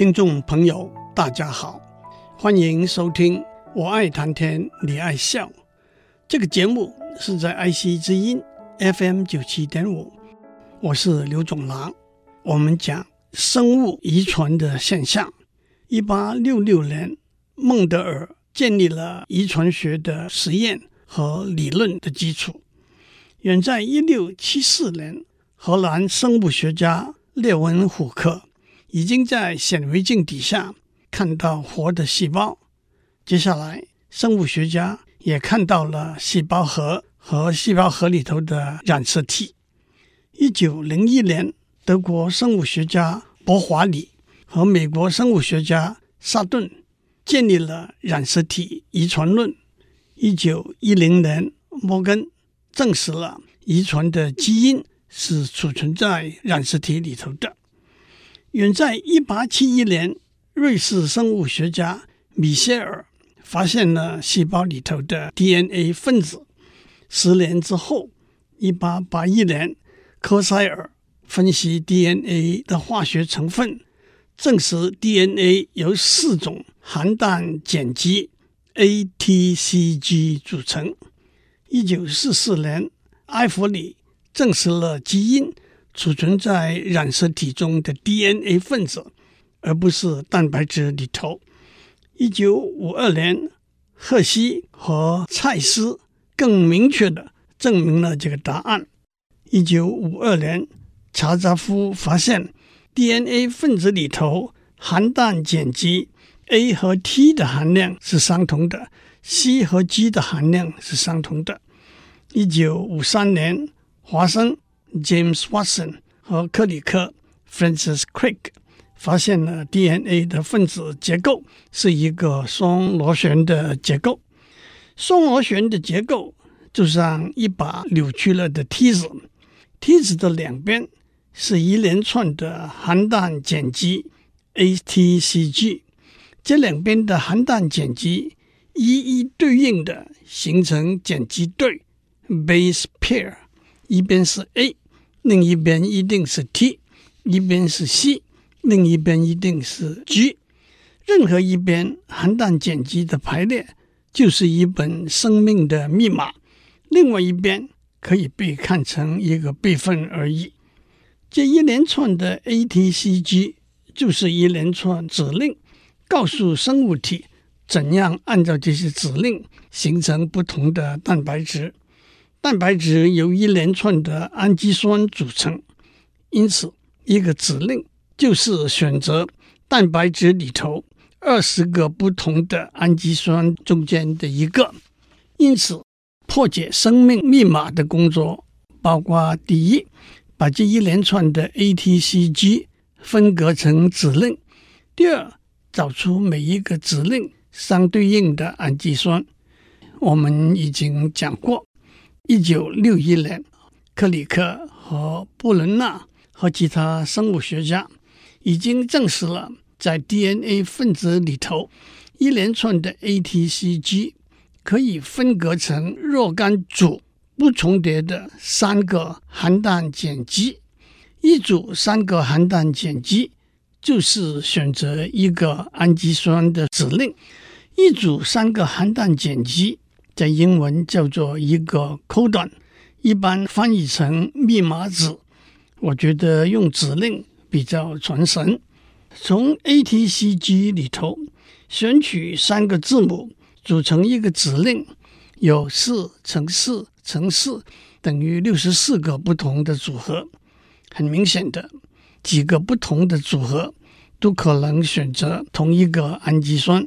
听众朋友，大家好，欢迎收听《我爱谈天，你爱笑》这个节目，是在爱惜之音 FM 九七点五，我是刘总郎。我们讲生物遗传的现象。一八六六年，孟德尔建立了遗传学的实验和理论的基础。远在一六七四年，荷兰生物学家列文虎克。已经在显微镜底下看到活的细胞，接下来生物学家也看到了细胞核和细胞核里头的染色体。一九零一年，德国生物学家伯华里和美国生物学家萨顿建立了染色体遗传论。一九一零年，摩根证实了遗传的基因是储存在染色体里头的。远在一八七一年，瑞士生物学家米歇尔发现了细胞里头的 DNA 分子。十年之后，一八八一年，科塞尔分析 DNA 的化学成分，证实 DNA 由四种含氮碱基 ATCG 组成。一九四四年，埃弗里证实了基因。储存在染色体中的 DNA 分子，而不是蛋白质里头。一九五二年，赫西和蔡司更明确的证明了这个答案。一九五二年，查扎夫发现 DNA 分子里头含氮碱基 A 和 T 的含量是相同的，C 和 G 的含量是相同的。一九五三年，华生。James Watson 和克里克 Francis Crick 发现了 DNA 的分子结构是一个双螺旋的结构。双螺旋的结构就像一把扭曲了的梯子，梯子的两边是一连串的含氮碱基 ATCG，这两边的含氮碱基一一对应的形成碱基对 base pair，一边是 A。另一边一定是 T，一边是 C，另一边一定是 G。任何一边含氮碱基的排列就是一本生命的密码，另外一边可以被看成一个备份而已。这一连串的 ATCG 就是一连串指令，告诉生物体怎样按照这些指令形成不同的蛋白质。蛋白质由一连串的氨基酸组成，因此一个指令就是选择蛋白质里头二十个不同的氨基酸中间的一个。因此，破解生命密码的工作包括：第一，把这一连串的 ATCG 分隔成指令；第二，找出每一个指令相对应的氨基酸。我们已经讲过。一九六一年，克里克和布伦纳和其他生物学家已经证实了，在 DNA 分子里头，一连串的 ATCG 可以分割成若干组不重叠的三个含氮碱基。一组三个含氮碱基就是选择一个氨基酸的指令。一组三个含氮碱基。在英文叫做一个 codon，一般翻译成密码子。我觉得用指令比较传神。从 ATCG 里头选取三个字母组成一个指令，有四乘四乘四等于六十四个不同的组合。很明显的，几个不同的组合都可能选择同一个氨基酸。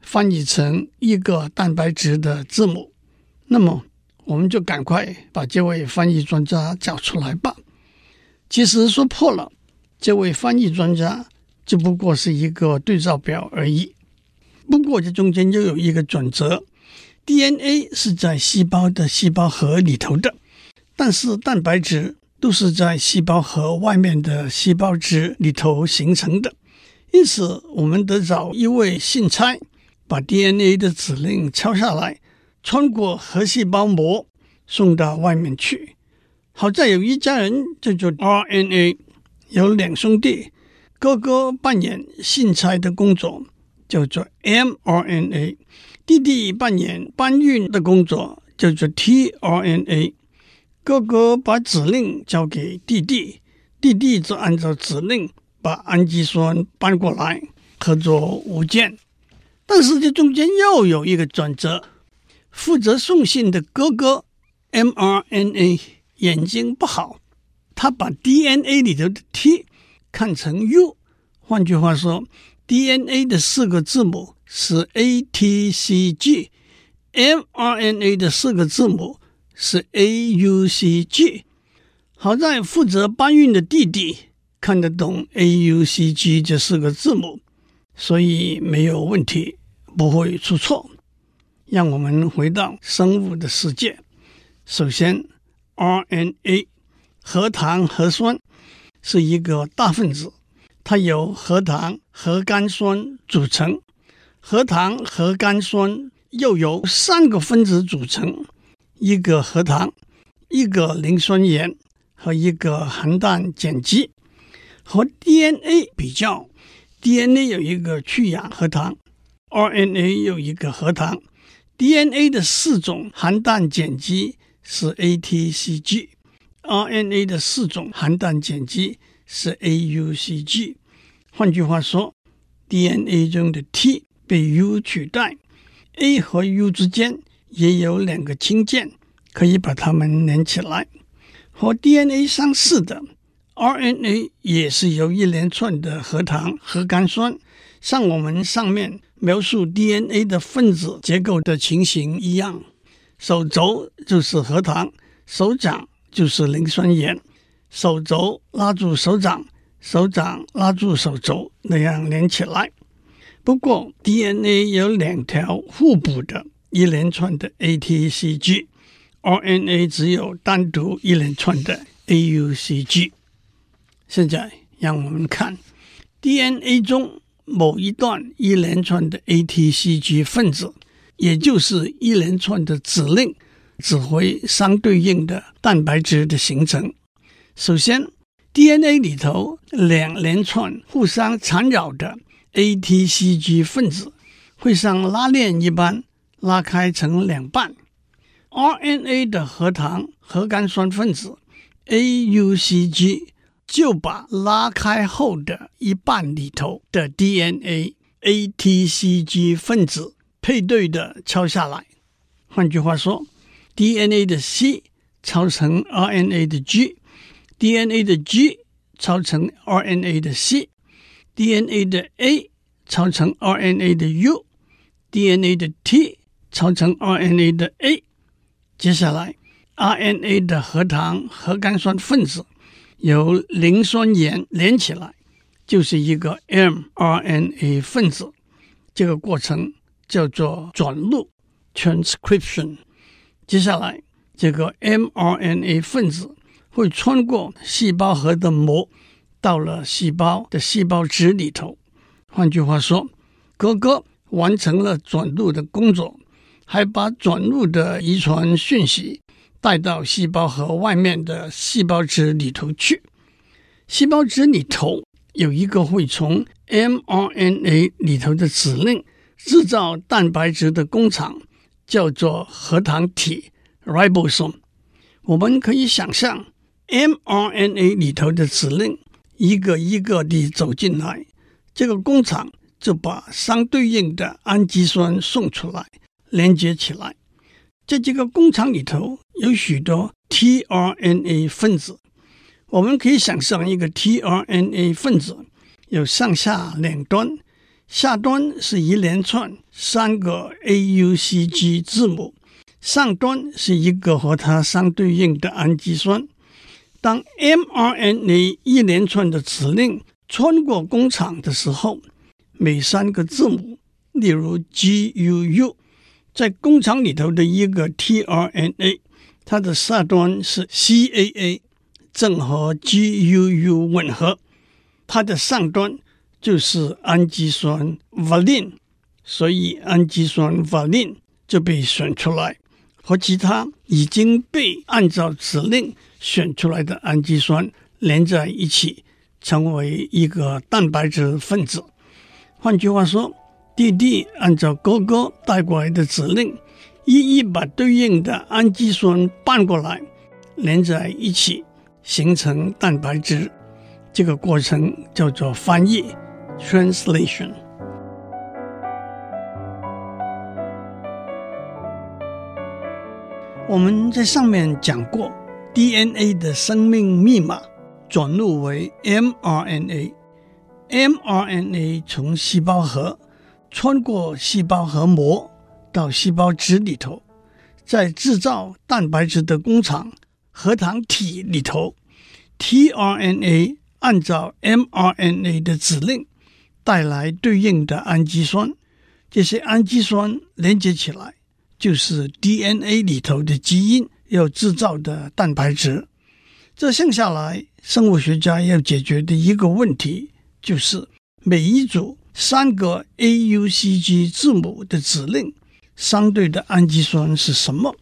翻译成一个蛋白质的字母，那么我们就赶快把这位翻译专家找出来吧。其实说破了，这位翻译专家只不过是一个对照表而已。不过这中间又有一个转折：DNA 是在细胞的细胞核里头的，但是蛋白质都是在细胞核外面的细胞质里头形成的。因此，我们得找一位信差，把 DNA 的指令抄下来，穿过核细胞膜，送到外面去。好在有一家人叫做 RNA，有两兄弟，哥哥扮演信差的工作，叫做 mRNA；弟弟扮演搬运的工作，叫做 tRNA。哥哥把指令交给弟弟，弟弟则按照指令。把氨基酸搬过来，合作无间。但是这中间又有一个转折，负责送信的哥哥 mRNA 眼睛不好，他把 DNA 里头的 T 看成 U。换句话说，DNA 的四个字母是 A T C G，mRNA 的四个字母是 A U C G。好在负责搬运的弟弟。看得懂 A U C G 这四个字母，所以没有问题，不会出错。让我们回到生物的世界。首先，RNA 核糖核酸是一个大分子，它由核糖核苷酸组成，核糖核苷酸又由三个分子组成：一个核糖、一个磷酸盐和一个含氮碱基。和 DNA 比较，DNA 有一个去氧核糖，RNA 有一个核糖。DNA 的四种含氮碱基是 ATCG，RNA 的四种含氮碱基是 AUCG。换句话说，DNA 中的 T 被 U 取代，A 和 U 之间也有两个氢键，可以把它们连起来。和 DNA 相似的。RNA 也是由一连串的核糖核苷酸，像我们上面描述 DNA 的分子结构的情形一样，手肘就是核糖，手掌就是磷酸盐，手肘拉住手掌，手掌拉住手肘，那样连起来。不过 DNA 有两条互补的一连串的 ATCG，RNA 只有单独一连串的 AUCG。现在让我们看 DNA 中某一段一连串的 ATCG 分子，也就是一连串的指令，指挥相对应的蛋白质的形成。首先，DNA 里头两连串互相缠绕的 ATCG 分子会像拉链一般拉开成两半。RNA 的核糖核苷酸分子 AUCG。就把拉开后的一半里头的 DNA ATCG 分子配对的抄下来。换句话说，DNA 的 C 抄成 RNA 的 G，DNA 的 G 抄成 RNA 的 C，DNA 的 A 抄成 RNA 的 U，DNA 的 T 抄成 RNA 的 A。接下来，RNA 的核糖核苷酸分子。由磷酸盐连起来，就是一个 mRNA 分子。这个过程叫做转录 （transcription）。接下来，这个 mRNA 分子会穿过细胞核的膜，到了细胞的细胞质里头。换句话说，哥哥完成了转录的工作，还把转录的遗传讯息。带到细胞核外面的细胞质里头去。细胞质里头有一个会从 mRNA 里头的指令制造蛋白质的工厂，叫做核糖体 （ribosome）。我们可以想象，mRNA 里头的指令一个一个地走进来，这个工厂就把相对应的氨基酸送出来，连接起来。在这个工厂里头有许多 tRNA 分子，我们可以想象一个 tRNA 分子有上下两端，下端是一连串三个 AUCG 字母，上端是一个和它相对应的氨基酸。当 mRNA 一连串的指令穿过工厂的时候，每三个字母，例如 G U U，在工厂里头的一个 tRNA，它的下端是 CAA，正和 G U U 吻合，它的上端就是氨基酸 Valine，所以氨基酸 Valine 就被选出来，和其他已经被按照指令选出来的氨基酸连在一起，成为一个蛋白质分子。换句话说，弟弟按照哥哥带过来的指令，一一把对应的氨基酸搬过来，连在一起，形成蛋白质。这个过程叫做翻译 （translation）。我们在上面讲过，DNA 的生命密码转录为 mRNA。mRNA 从细胞核穿过细胞核膜到细胞质里头，在制造蛋白质的工厂核糖体里头，tRNA 按照 mRNA 的指令带来对应的氨基酸，这些氨基酸连接起来就是 DNA 里头的基因要制造的蛋白质。这剩下来，生物学家要解决的一个问题。就是每一组三个 AUCG 字母的指令，相对的氨基酸是什么？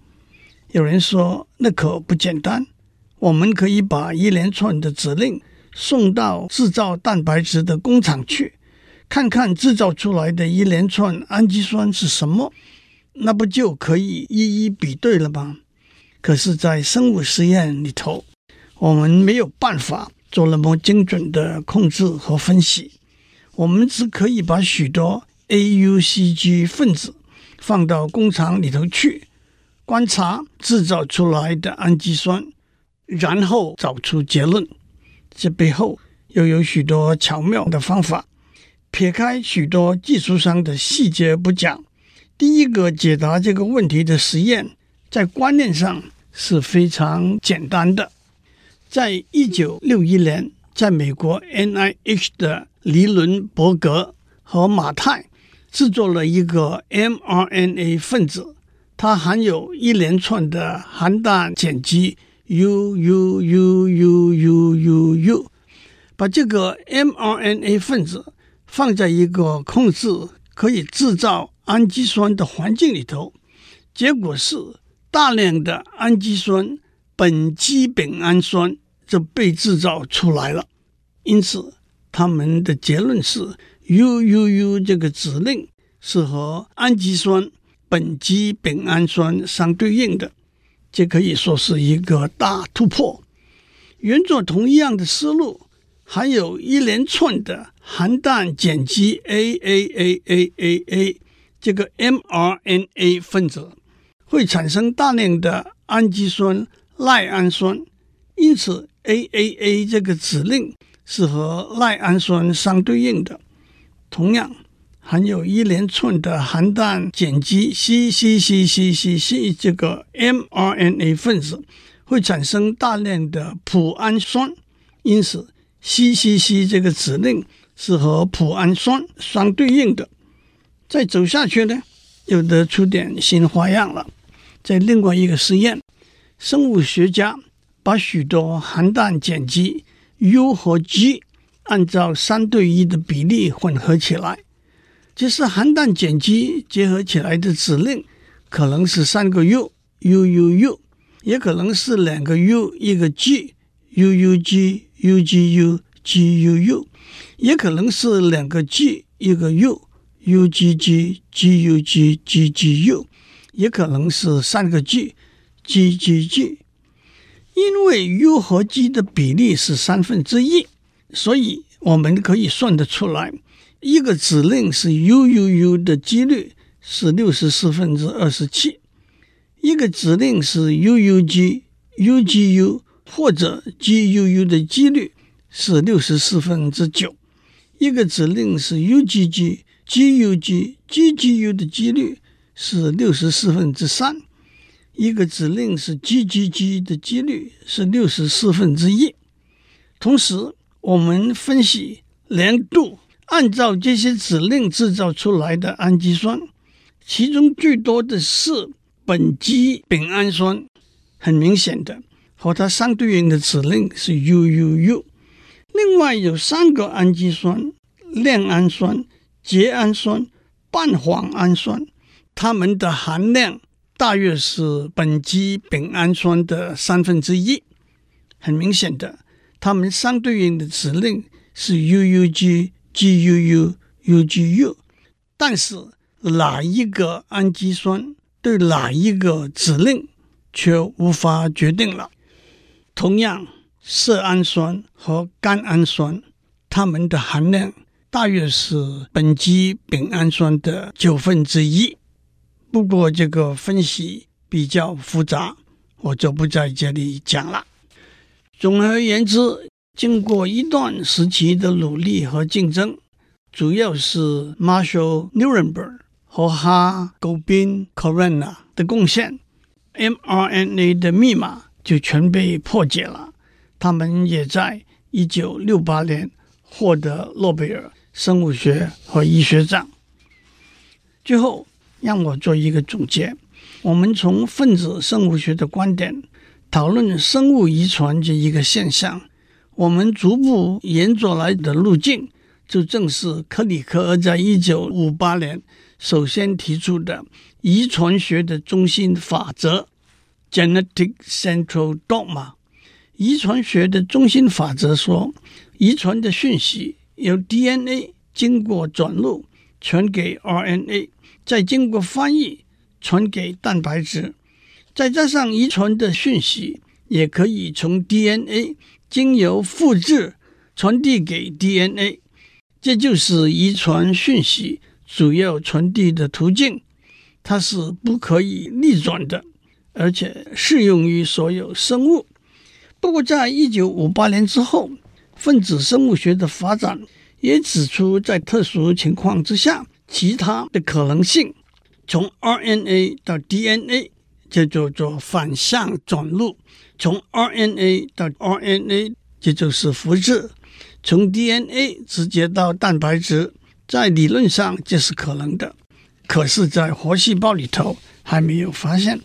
有人说那可不简单。我们可以把一连串的指令送到制造蛋白质的工厂去，看看制造出来的一连串氨基酸是什么，那不就可以一一比对了吗？可是，在生物实验里头，我们没有办法。做那么精准的控制和分析，我们只可以把许多 AUCG 分子放到工厂里头去观察制造出来的氨基酸，然后找出结论。这背后又有许多巧妙的方法。撇开许多技术上的细节不讲，第一个解答这个问题的实验，在观念上是非常简单的。在一九六一年，在美国 NIH 的黎伦伯格和马太制作了一个 mRNA 分子，它含有一连串的含氮碱基 U U U U U U U。把这个 mRNA 分子放在一个控制可以制造氨基酸的环境里头，结果是大量的氨基酸。苯基丙胺酸就被制造出来了，因此他们的结论是 UUU 这个指令是和氨基酸苯基丙胺酸相对应的，这可以说是一个大突破。沿着同样的思路，还有一连串的含氮碱基 AAAAAA 这个 mRNA 分子会产生大量的氨基酸。赖氨酸，因此 AAA 这个指令是和赖氨酸相对应的。同样，含有一连串的含氮碱基 CCCCCC 这个 mRNA 分子会产生大量的脯氨酸，因此 CCC 这个指令是和脯氨酸相对应的。再走下去呢，又得出点新花样了。在另外一个实验。生物学家把许多含氮碱基 U 和 G 按照三对一的比例混合起来，就是含氮碱基结合起来的指令，可能是三个 U U U U，也可能是两个 U 一个 G U U G U G U G U U，也可能是两个 G 一个 U U G G G U G G G U，也可能是三个 G。G G G，因为 U 和 G 的比例是三分之一，所以我们可以算得出来，一个指令是 U U U 的几率是六十四分之二十七，一个指令是 U U G U G U 或者 G U U 的几率是六十四分之九，一个指令是 U G G G U G G G U 的几率是六十四分之三。一个指令是 GGG 的几率是六十四分之一。同时，我们分析年度按照这些指令制造出来的氨基酸，其中最多的是苯基丙氨酸，很明显的和它相对应的指令是 UUU。另外有三个氨基酸：链氨酸、缬氨酸、半磺氨酸，它们的含量大约是苯基丙氨酸的三分之一。很明显的，它们相对应的指令是 UUG、GUU、UGU。但是哪一个氨基酸对哪一个指令却无法决定了。同样，色氨酸和甘氨酸，它们的含量大约是苯基丙胺酸的九分之一。不过这个分析比较复杂，我就不在这里讲了。总而言之，经过一段时期的努力和竞争，主要是 Marshall Nirenberg 和 Ha Gobin Khorana 的贡献，mRNA 的密码就全被破解了。他们也在一九六八年获得诺贝尔生物学和医学奖。最后，让我做一个总结：我们从分子生物学的观点讨论生物遗传这一个现象，我们逐步沿着来的路径，就正是克里克在一九五八年首先提出的遗传学的中心法则 （Genetic Central Dogma）。遗传学的中心法则说，遗传的讯息由 DNA 经过转录传给 RNA，再经过翻译传给蛋白质，再加上遗传的讯息也可以从 DNA 经由复制传递给 DNA，这就是遗传讯息主要传递的途径，它是不可以逆转的，而且适用于所有生物。不过，在一九五八年之后，分子生物学的发展也指出，在特殊情况之下，其他的可能性，从 RNA 到 DNA，就叫做反向转录；从 RNA 到 RNA，这就是复制；从 DNA 直接到蛋白质，在理论上这是可能的，可是，在活细胞里头还没有发现。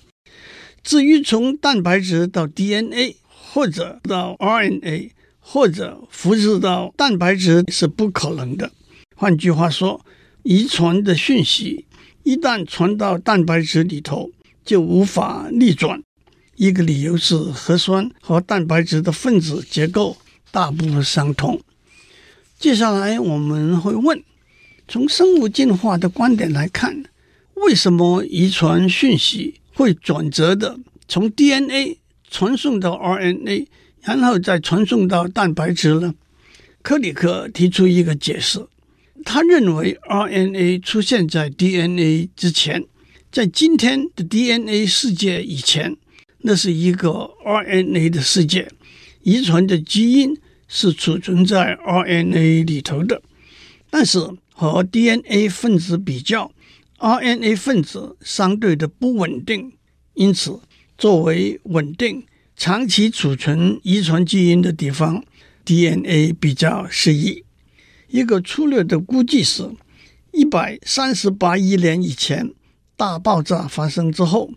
至于从蛋白质到 DNA，或者到 RNA，或者复制到蛋白质是不可能的。换句话说，遗传的讯息一旦传到蛋白质里头，就无法逆转。一个理由是核酸和蛋白质的分子结构大不相同。接下来我们会问：从生物进化的观点来看，为什么遗传讯息会转折的从 DNA？传送到 RNA，然后再传送到蛋白质呢？克里克提出一个解释，他认为 RNA 出现在 DNA 之前，在今天的 DNA 世界以前，那是一个 RNA 的世界，遗传的基因是储存在 RNA 里头的。但是和 DNA 分子比较，RNA 分子相对的不稳定，因此。作为稳定、长期储存遗传基因的地方，DNA 比较适宜。一个粗略的估计是，一百三十八亿年以前大爆炸发生之后，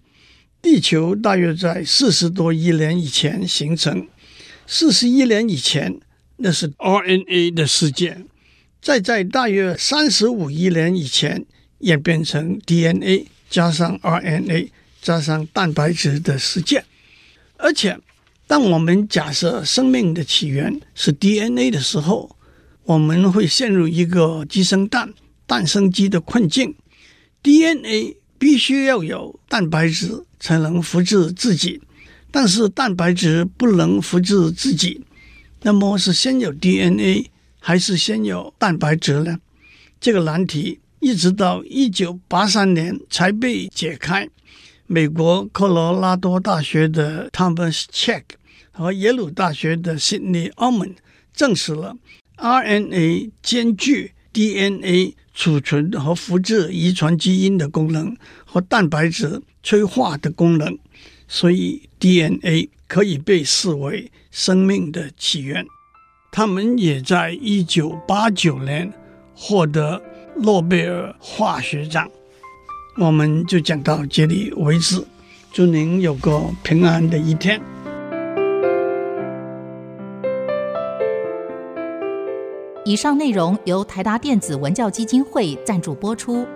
地球大约在四十多亿年以前形成。四十亿年以前，那是 RNA 的世界；再在大约三十五亿年以前，演变成 DNA 加上 RNA。加上蛋白质的世界，而且当我们假设生命的起源是 DNA 的时候，我们会陷入一个鸡生蛋、蛋生鸡的困境。DNA 必须要有蛋白质才能复制自己，但是蛋白质不能复制自己，那么是先有 DNA 还是先有蛋白质呢？这个难题一直到一九八三年才被解开。美国科罗拉多大学的 Thomas Cheek 和耶鲁大学的 Sidney Ullman 证实了 RNA 兼具 DNA 储存和复制遗传基因的功能和蛋白质催化的功能，所以 DNA 可以被视为生命的起源。他们也在一九八九年获得诺贝尔化学奖。我们就讲到这里为止，祝您有个平安的一天。以上内容由台达电子文教基金会赞助播出。